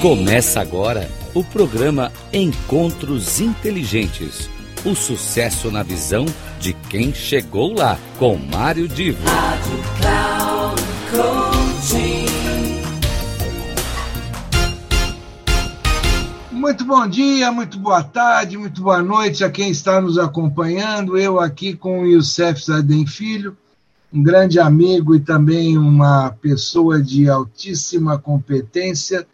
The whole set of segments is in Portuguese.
Começa agora o programa Encontros Inteligentes. O sucesso na visão de quem chegou lá, com Mário Divo. Rádio Cloud Muito bom dia, muito boa tarde, muito boa noite a quem está nos acompanhando. Eu aqui com o Youssef Zadem Filho, um grande amigo e também uma pessoa de altíssima competência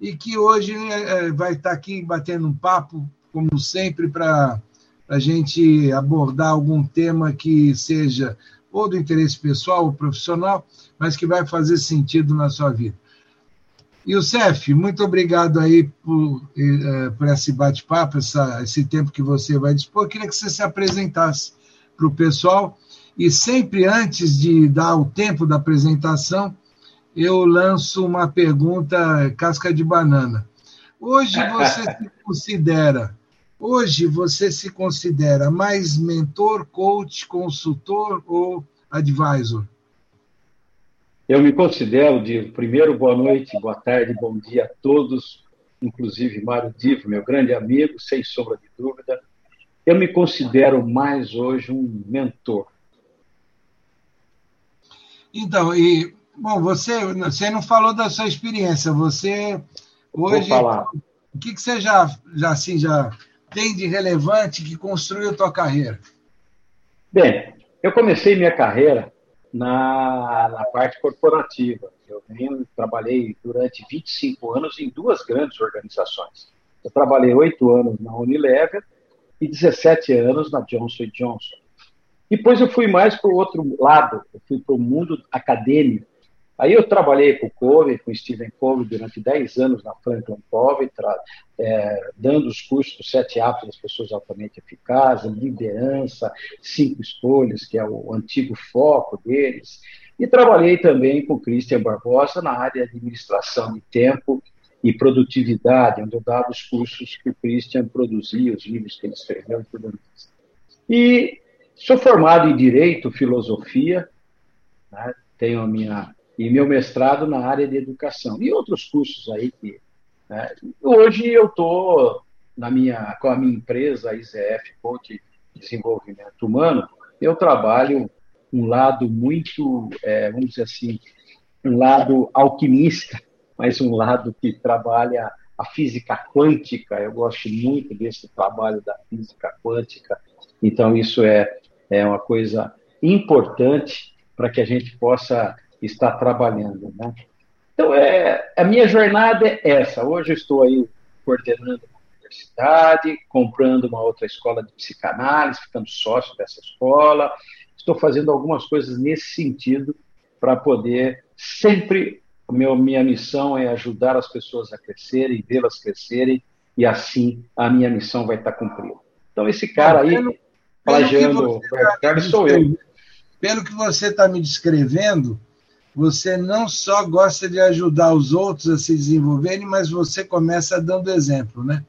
e que hoje é, vai estar aqui batendo um papo, como sempre, para a gente abordar algum tema que seja ou do interesse pessoal ou profissional, mas que vai fazer sentido na sua vida. Youssef, muito obrigado aí por, eh, por esse bate-papo, esse tempo que você vai dispor. Eu queria que você se apresentasse para o pessoal e sempre antes de dar o tempo da apresentação, eu lanço uma pergunta casca de banana. Hoje você se considera, hoje você se considera mais mentor, coach, consultor ou advisor? Eu me considero de primeiro boa noite, boa tarde, bom dia a todos, inclusive Mário Divo, meu grande amigo, sem sombra de dúvida. Eu me considero mais hoje um mentor. Então, e Bom, você, você não falou da sua experiência. Você hoje, o que, que você já, já, assim, já tem de relevante que construiu a tua carreira? Bem, eu comecei minha carreira na, na parte corporativa. Eu venho, trabalhei durante 25 anos em duas grandes organizações. Eu trabalhei oito anos na Unilever e 17 anos na Johnson Johnson. Depois eu fui mais para o outro lado, eu fui para o mundo acadêmico, Aí eu trabalhei com o Covey, com o Stephen Covey, durante 10 anos na Franklin Covey, é, dando os cursos dos sete hábitos das pessoas altamente eficazes, liderança, cinco escolhas, que é o antigo foco deles. E trabalhei também com o Christian Barbosa na área de administração de tempo e produtividade, onde eu dava os cursos que o Christian produzia, os livros que ele escreveu e tudo. E sou formado em Direito, Filosofia, né? tenho a minha e meu mestrado na área de educação e outros cursos aí que né? hoje eu estou na minha com a minha empresa a IZF Coach Desenvolvimento Humano eu trabalho um lado muito é, vamos dizer assim um lado alquimista mas um lado que trabalha a física quântica eu gosto muito desse trabalho da física quântica então isso é é uma coisa importante para que a gente possa está trabalhando. Né? Então, é, a minha jornada é essa. Hoje eu estou aí coordenando uma universidade, comprando uma outra escola de psicanálise, ficando sócio dessa escola. Estou fazendo algumas coisas nesse sentido para poder sempre. Meu, minha missão é ajudar as pessoas a crescerem, vê-las crescerem, e assim a minha missão vai estar cumprida. Então, esse cara aí, plagiando o Carlos, sou eu. Pelo que você está me descrevendo, você não só gosta de ajudar os outros a se desenvolverem, mas você começa dando exemplo, né?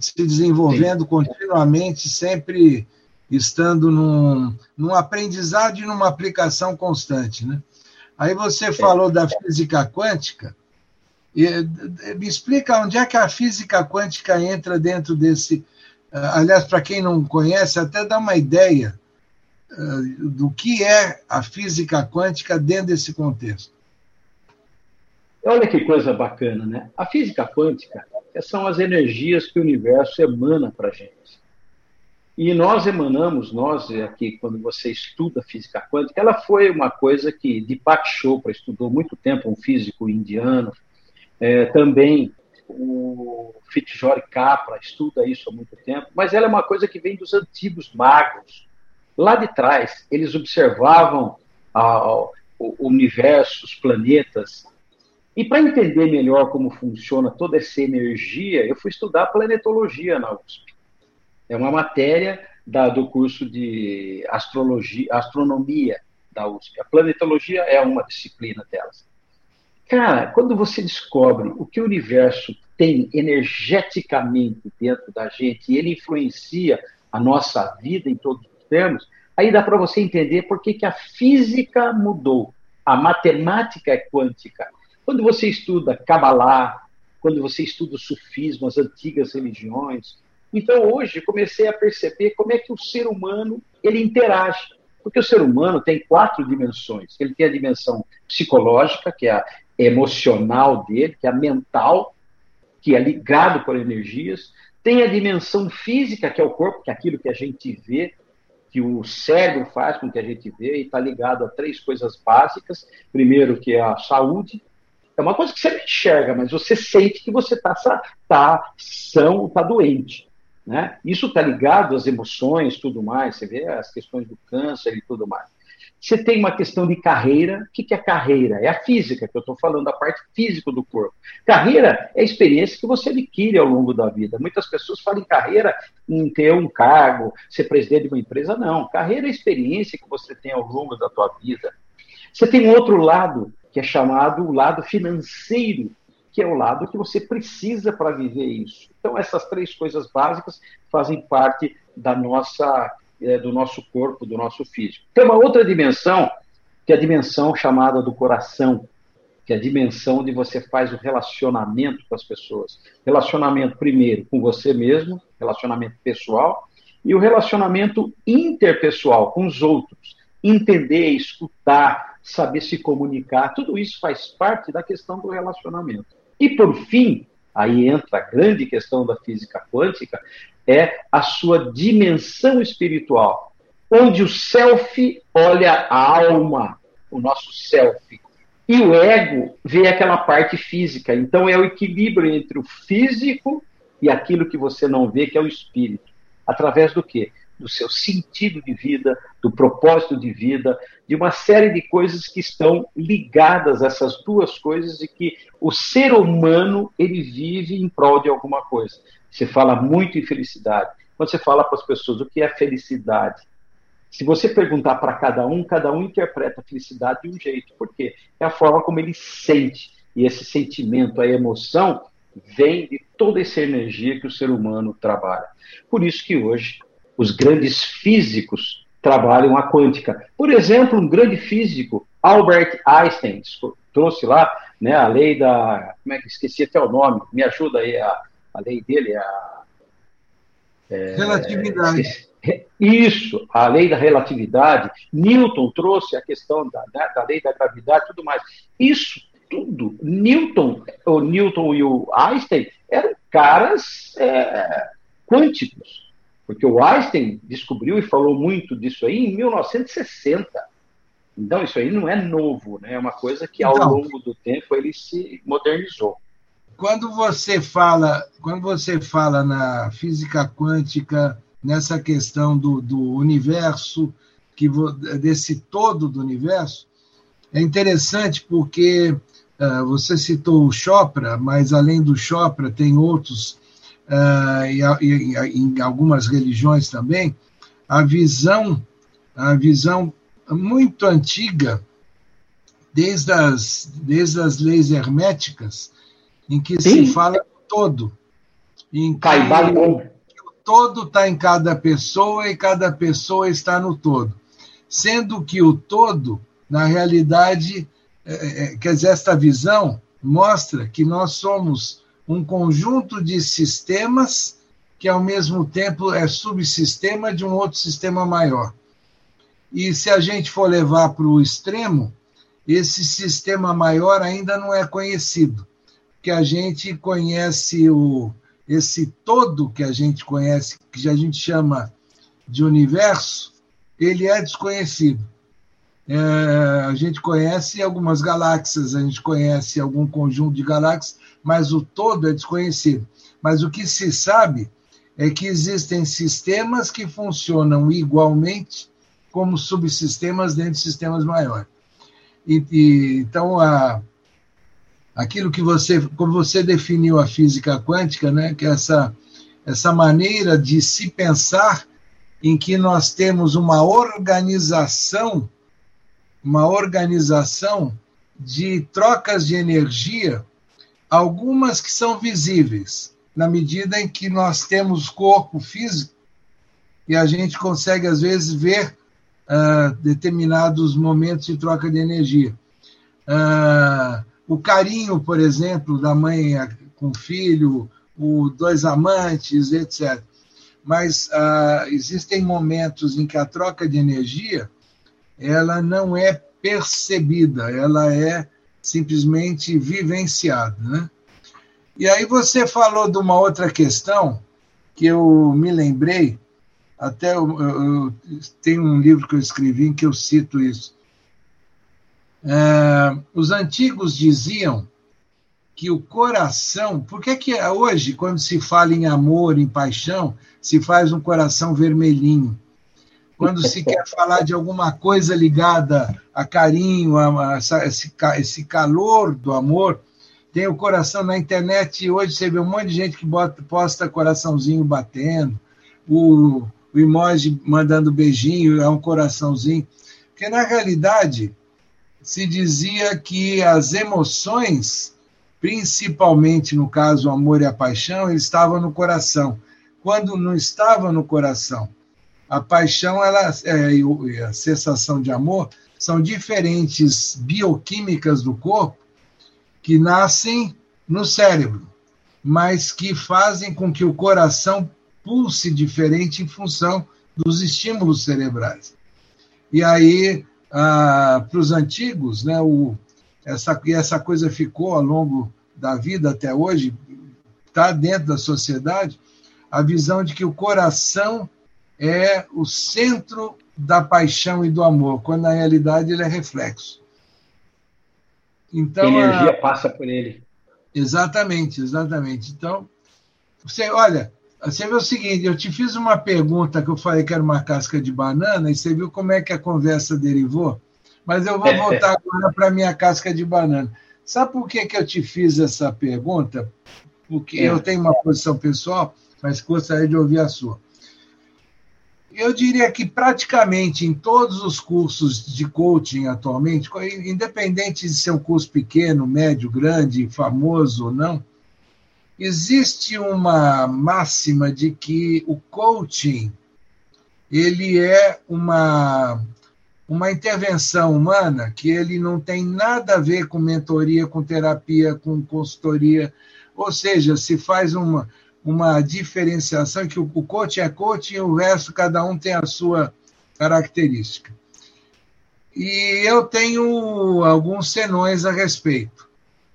Se desenvolvendo Sim. continuamente, sempre estando num, num aprendizado e numa aplicação constante, né? Aí você falou da física quântica. E, me explica onde é que a física quântica entra dentro desse. Aliás, para quem não conhece, até dá uma ideia eh, do que é a física quântica dentro desse contexto. Olha que coisa bacana, né? A física quântica são as energias que o universo emana para a gente. E nós emanamos, nós aqui, quando você estuda física quântica, ela foi uma coisa que Deepak Chopra estudou muito tempo, um físico indiano, é, também o Fitzgerald Capra estuda isso há muito tempo, mas ela é uma coisa que vem dos antigos magos, Lá de trás, eles observavam ah, o universo, os planetas. E para entender melhor como funciona toda essa energia, eu fui estudar planetologia na USP. É uma matéria da, do curso de astrologia, astronomia da USP. A planetologia é uma disciplina delas. Cara, quando você descobre o que o universo tem energeticamente dentro da gente e ele influencia a nossa vida em todos aí dá para você entender por que, que a física mudou, a matemática é quântica. Quando você estuda Kabbalah, quando você estuda o sufismo, as antigas religiões. Então, hoje, comecei a perceber como é que o ser humano ele interage. Porque o ser humano tem quatro dimensões. Ele tem a dimensão psicológica, que é a emocional dele, que é a mental, que é ligado por energias. Tem a dimensão física, que é o corpo, que é aquilo que a gente vê, que o cérebro faz com que a gente vê, e está ligado a três coisas básicas. Primeiro, que é a saúde, é uma coisa que você não enxerga, mas você sente que você está tá são, está doente. Né? Isso está ligado às emoções, tudo mais. Você vê as questões do câncer e tudo mais. Você tem uma questão de carreira. O que é carreira? É a física, que eu estou falando, a parte física do corpo. Carreira é a experiência que você adquire ao longo da vida. Muitas pessoas falam em carreira em ter um cargo, ser presidente de uma empresa. Não. Carreira é a experiência que você tem ao longo da tua vida. Você tem um outro lado, que é chamado o lado financeiro, que é o lado que você precisa para viver isso. Então, essas três coisas básicas fazem parte da nossa, é, do nosso corpo, do nosso físico. Tem uma outra dimensão, que é a dimensão chamada do coração, que é a dimensão onde você faz o relacionamento com as pessoas. Relacionamento, primeiro, com você mesmo, relacionamento pessoal, e o relacionamento interpessoal com os outros. Entender, escutar, saber se comunicar, tudo isso faz parte da questão do relacionamento. E, por fim, aí entra a grande questão da física quântica, é a sua dimensão espiritual, onde o self olha a alma, o nosso self, e o ego vê aquela parte física. Então, é o equilíbrio entre o físico e aquilo que você não vê, que é o espírito. Através do quê? Do seu sentido de vida, do propósito de vida, de uma série de coisas que estão ligadas a essas duas coisas e que o ser humano ele vive em prol de alguma coisa. Você fala muito em felicidade. Quando você fala para as pessoas o que é felicidade, se você perguntar para cada um, cada um interpreta a felicidade de um jeito. Por quê? É a forma como ele sente. E esse sentimento, a emoção, vem de toda essa energia que o ser humano trabalha. Por isso que hoje os grandes físicos trabalham a quântica. Por exemplo, um grande físico, Albert Einstein, trouxe lá né, a lei da. Como é que esqueci até o nome? Me ajuda aí, a, a lei dele, a. É, relatividade. Isso, a lei da relatividade. Newton trouxe a questão da, né, da lei da gravidade e tudo mais. Isso tudo. Newton, o Newton e o Einstein eram caras é, quânticos. Porque o Einstein descobriu e falou muito disso aí em 1960. Então, isso aí não é novo, né? é uma coisa que ao então, longo do tempo ele se modernizou. Quando você fala, quando você fala na física quântica, nessa questão do, do universo, que desse todo do universo, é interessante porque uh, você citou o Chopra, mas além do Chopra tem outros uh, e, e, em algumas religiões também, a visão, a visão muito antiga, desde as, desde as leis herméticas, em que Sim. se fala todo. Em que, que o todo está em cada pessoa e cada pessoa está no todo. Sendo que o todo, na realidade, é, é, quer dizer, esta visão mostra que nós somos um conjunto de sistemas que, ao mesmo tempo, é subsistema de um outro sistema maior. E se a gente for levar para o extremo, esse sistema maior ainda não é conhecido, que a gente conhece o esse todo que a gente conhece, que a gente chama de universo, ele é desconhecido. É, a gente conhece algumas galáxias, a gente conhece algum conjunto de galáxias, mas o todo é desconhecido. Mas o que se sabe é que existem sistemas que funcionam igualmente como subsistemas dentro de sistemas maiores. E, e, então, a, aquilo que você, como você definiu a física quântica, né, que é essa, essa maneira de se pensar em que nós temos uma organização, uma organização de trocas de energia algumas que são visíveis, na medida em que nós temos corpo físico e a gente consegue, às vezes, ver uh, determinados momentos de troca de energia. Uh, o carinho, por exemplo, da mãe com filho, o dois amantes, etc. Mas ah, existem momentos em que a troca de energia ela não é percebida, ela é simplesmente vivenciada. Né? E aí você falou de uma outra questão que eu me lembrei, até eu, eu, eu um livro que eu escrevi em que eu cito isso. É, os antigos diziam que o coração, por que, que hoje, quando se fala em amor, em paixão, se faz um coração vermelhinho? Quando se quer falar de alguma coisa ligada a carinho, a, a esse, esse calor do amor, tem o coração na internet. Hoje você vê um monte de gente que bota, posta coraçãozinho batendo, o, o emoji mandando beijinho, é um coraçãozinho. Porque, na realidade, se dizia que as emoções, principalmente no caso o amor e a paixão, estavam no coração. Quando não estava no coração, a paixão ela, é, e a sensação de amor são diferentes bioquímicas do corpo que nascem no cérebro, mas que fazem com que o coração pulse diferente em função dos estímulos cerebrais. E aí, ah, para os antigos, né, o, essa, essa coisa ficou ao longo da vida até hoje, está dentro da sociedade, a visão de que o coração é o centro da paixão e do amor, quando na realidade ele é reflexo. Então, a energia a... passa por ele. Exatamente, exatamente. Então, você, olha, você vê o seguinte, eu te fiz uma pergunta que eu falei que era uma casca de banana, e você viu como é que a conversa derivou? Mas eu vou voltar agora para a minha casca de banana. Sabe por que, que eu te fiz essa pergunta? Porque é. eu tenho uma posição pessoal, mas gostaria de ouvir a sua. Eu diria que praticamente em todos os cursos de coaching atualmente, independente de ser um curso pequeno, médio, grande, famoso ou não, existe uma máxima de que o coaching ele é uma uma intervenção humana que ele não tem nada a ver com mentoria, com terapia, com consultoria, ou seja, se faz uma uma diferenciação que o, coach é coach e o resto, cada um tem a sua característica. E eu tenho alguns senões a respeito.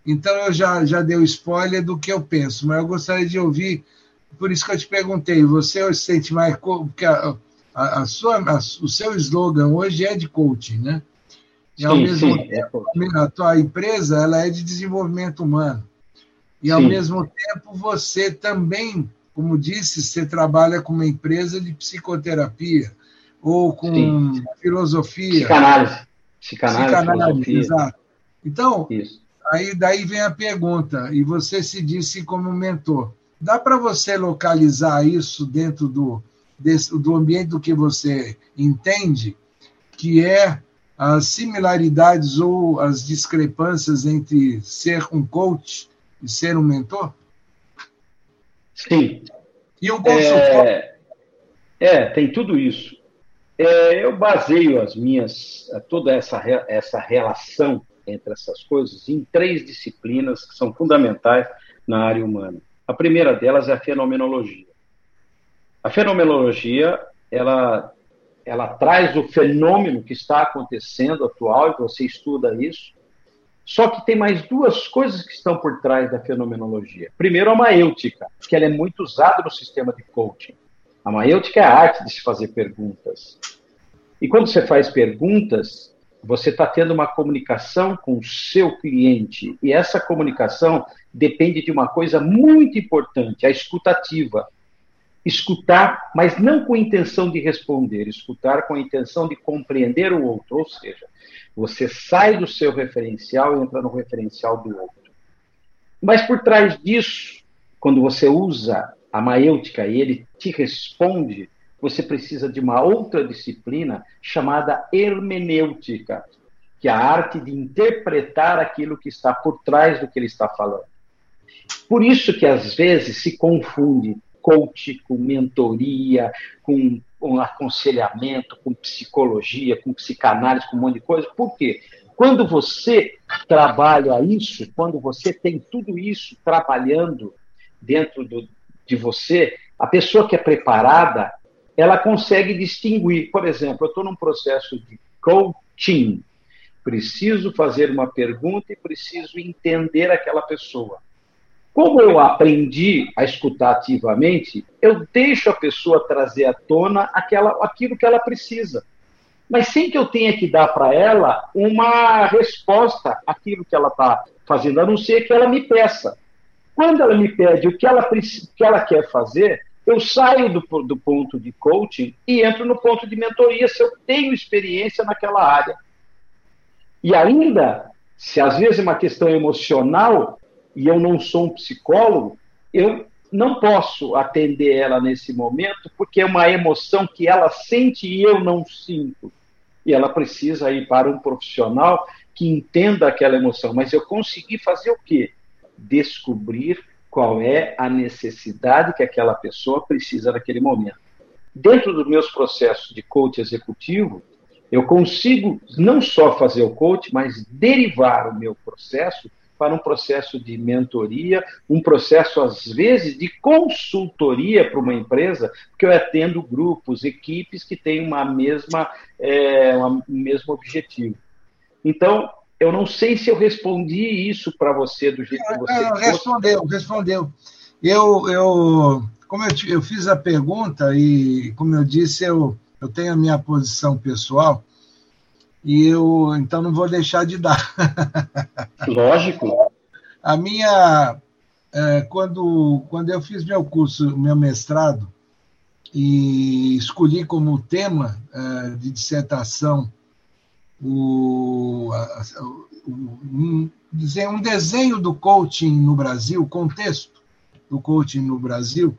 Então, eu já, já dei o spoiler do que eu penso, mas eu gostaria de ouvir, por isso que eu te perguntei, você se sente mais. Porque a, a, a sua, a, o seu slogan hoje é de coaching, né? E ao sim, mesmo sim, tempo, é a tua empresa ela é de desenvolvimento humano. E, ao Sim. mesmo tempo, você também, como disse, você trabalha com uma empresa de psicoterapia ou com Sim. filosofia. Psicanálise. Psicanálise, Psicanálise exato. Então, Isso. aí daí vem a pergunta, e você se disse como mentor. Dá para você localizar isso dentro do, desse, do ambiente do que você entende, que é as similaridades ou as discrepâncias entre ser um coach e ser um mentor? Sim. E um consultor? É, é tem tudo isso. É, eu baseio as minhas, toda essa, essa relação entre essas coisas em três disciplinas que são fundamentais na área humana. A primeira delas é a fenomenologia. A fenomenologia, ela, ela traz o fenômeno que está acontecendo atual, e você estuda isso, só que tem mais duas coisas que estão por trás da fenomenologia. Primeiro, a maêutica, que ela é muito usada no sistema de coaching. A maêutica é a arte de se fazer perguntas. E quando você faz perguntas, você está tendo uma comunicação com o seu cliente. E essa comunicação depende de uma coisa muito importante, a escutativa. Escutar, mas não com a intenção de responder, escutar com a intenção de compreender o outro. Ou seja, você sai do seu referencial e entra no referencial do outro. Mas por trás disso, quando você usa a maêutica e ele te responde, você precisa de uma outra disciplina chamada hermenêutica, que é a arte de interpretar aquilo que está por trás do que ele está falando. Por isso que às vezes se confunde coach com mentoria, com com aconselhamento, com psicologia, com psicanálise, com um monte de coisa. Por quê? Quando você trabalha isso, quando você tem tudo isso trabalhando dentro do, de você, a pessoa que é preparada, ela consegue distinguir. Por exemplo, eu estou num processo de coaching. Preciso fazer uma pergunta e preciso entender aquela pessoa. Como eu aprendi a escutar ativamente, eu deixo a pessoa trazer à tona aquela, aquilo que ela precisa. Mas sem que eu tenha que dar para ela uma resposta àquilo que ela está fazendo, a não ser que ela me peça. Quando ela me pede o que ela, que ela quer fazer, eu saio do, do ponto de coaching e entro no ponto de mentoria se eu tenho experiência naquela área. E ainda, se às vezes é uma questão emocional e eu não sou um psicólogo, eu não posso atender ela nesse momento porque é uma emoção que ela sente e eu não sinto. E ela precisa ir para um profissional que entenda aquela emoção. Mas eu consegui fazer o quê? Descobrir qual é a necessidade que aquela pessoa precisa naquele momento. Dentro dos meus processos de coach executivo, eu consigo não só fazer o coach, mas derivar o meu processo para um processo de mentoria, um processo, às vezes, de consultoria para uma empresa, porque eu atendo grupos, equipes que têm uma mesma, é, um mesmo objetivo. Então, eu não sei se eu respondi isso para você do jeito que você. Não, respondeu, respondeu. Eu, eu, como eu, eu fiz a pergunta e, como eu disse, eu, eu tenho a minha posição pessoal e eu então não vou deixar de dar. Lógico. A minha é, quando quando eu fiz meu curso, meu mestrado e escolhi como tema é, de dissertação o, um, um desenho do coaching no Brasil, o contexto do coaching no Brasil,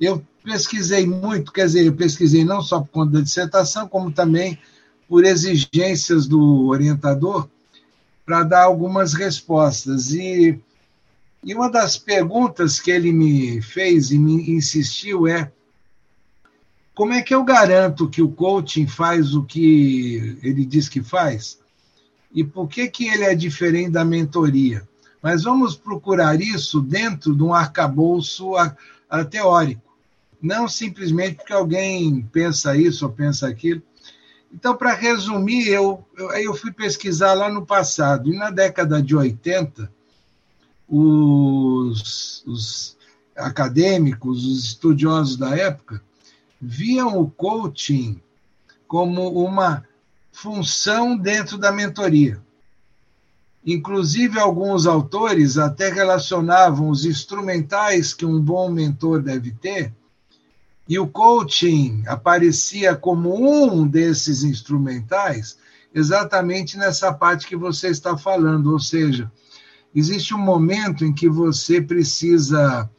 eu pesquisei muito, quer dizer, eu pesquisei não só por conta da dissertação, como também por exigências do orientador, para dar algumas respostas. E, e uma das perguntas que ele me fez e me insistiu é como é que eu garanto que o coaching faz o que ele diz que faz? E por que, que ele é diferente da mentoria? Mas vamos procurar isso dentro de um arcabouço a, a teórico. Não simplesmente porque alguém pensa isso ou pensa aquilo. Então, para resumir, eu, eu, eu fui pesquisar lá no passado. E na década de 80, os, os acadêmicos, os estudiosos da época, viam o coaching como uma função dentro da mentoria. Inclusive, alguns autores até relacionavam os instrumentais que um bom mentor deve ter, e o coaching aparecia como um desses instrumentais, exatamente nessa parte que você está falando, ou seja, existe um momento em que você precisa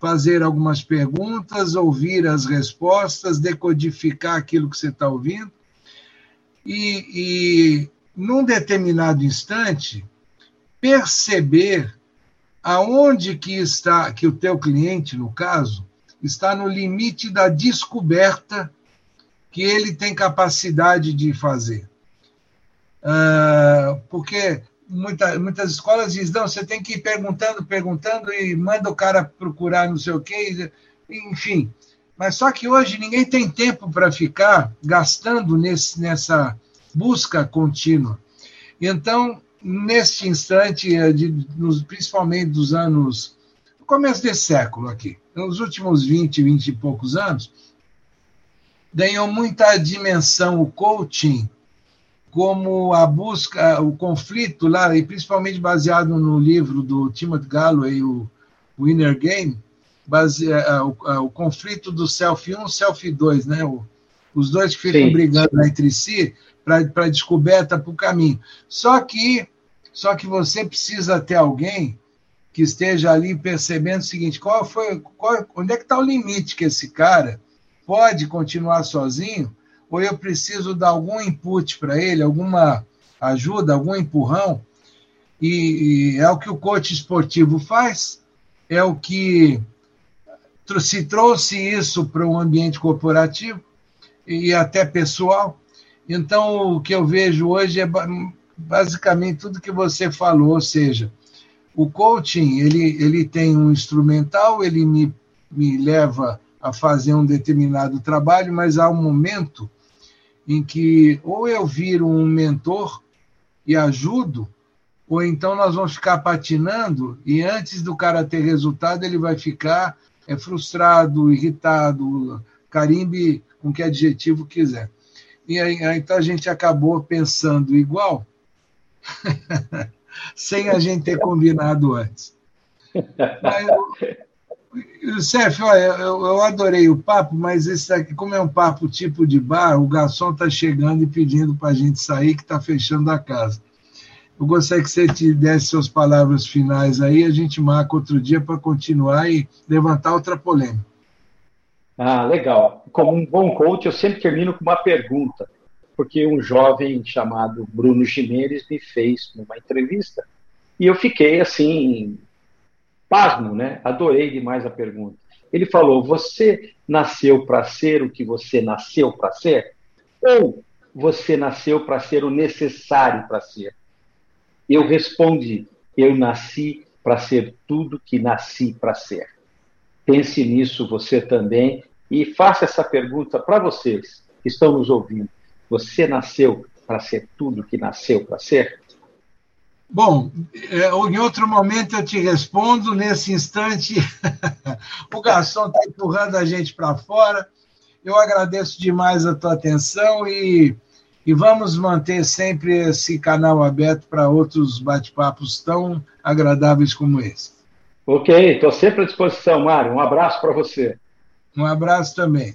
fazer algumas perguntas, ouvir as respostas, decodificar aquilo que você está ouvindo. E, e, num determinado instante, perceber aonde que está, que o teu cliente, no caso, está no limite da descoberta que ele tem capacidade de fazer. Uh, porque muita, muitas escolas dizem, não, você tem que ir perguntando, perguntando e manda o cara procurar não sei o quê, enfim. Mas só que hoje ninguém tem tempo para ficar gastando nesse, nessa busca contínua. Então, neste instante, eh, de, nos, principalmente dos anos, no começo desse século aqui, nos últimos 20, 20 e poucos anos, ganhou muita dimensão o coaching como a busca, o conflito lá, e principalmente baseado no livro do Timothy Galloway, o, o Inner Game, base, o, o, conflito do self 1 e self 2, né? O, os dois que ficam Sim. brigando entre si para a descoberta, para o caminho. Só que, só que você precisa ter alguém que esteja ali percebendo o seguinte: qual foi, qual, onde é que está o limite que esse cara pode continuar sozinho ou eu preciso dar algum input para ele, alguma ajuda, algum empurrão. E, e, é o que o coach esportivo faz, é o que se trouxe isso para um ambiente corporativo e até pessoal. Então, o que eu vejo hoje é basicamente tudo que você falou, ou seja, o coaching ele, ele tem um instrumental, ele me, me leva a fazer um determinado trabalho, mas há um momento em que ou eu viro um mentor e ajudo, ou então nós vamos ficar patinando e antes do cara ter resultado, ele vai ficar é, frustrado, irritado, carimbe com que adjetivo quiser. E aí, então a gente acabou pensando igual, sem a gente ter combinado antes. Mas, Cef, olha, eu, eu, adorei o papo, mas esse aqui, como é um papo tipo de bar, o garçom está chegando e pedindo para a gente sair, que está fechando a casa. Eu gostaria que você te desse suas palavras finais aí, a gente marca outro dia para continuar e levantar outra polêmica. Ah, legal. Como um bom coach, eu sempre termino com uma pergunta, porque um jovem chamado Bruno Jimenez me fez uma entrevista e eu fiquei assim, pasmo, né? Adorei demais a pergunta. Ele falou: Você nasceu para ser o que você nasceu para ser? Ou você nasceu para ser o necessário para ser? Eu respondi: Eu nasci para ser tudo que nasci para ser. Pense nisso você também e faça essa pergunta para vocês que estão nos ouvindo. Você nasceu para ser tudo que nasceu para ser? Bom, é, em outro momento eu te respondo. Nesse instante, o garçom está empurrando a gente para fora. Eu agradeço demais a tua atenção e, e vamos manter sempre esse canal aberto para outros bate-papos tão agradáveis como esse. Ok, estou sempre à disposição, Mário. Um abraço para você. Um abraço também.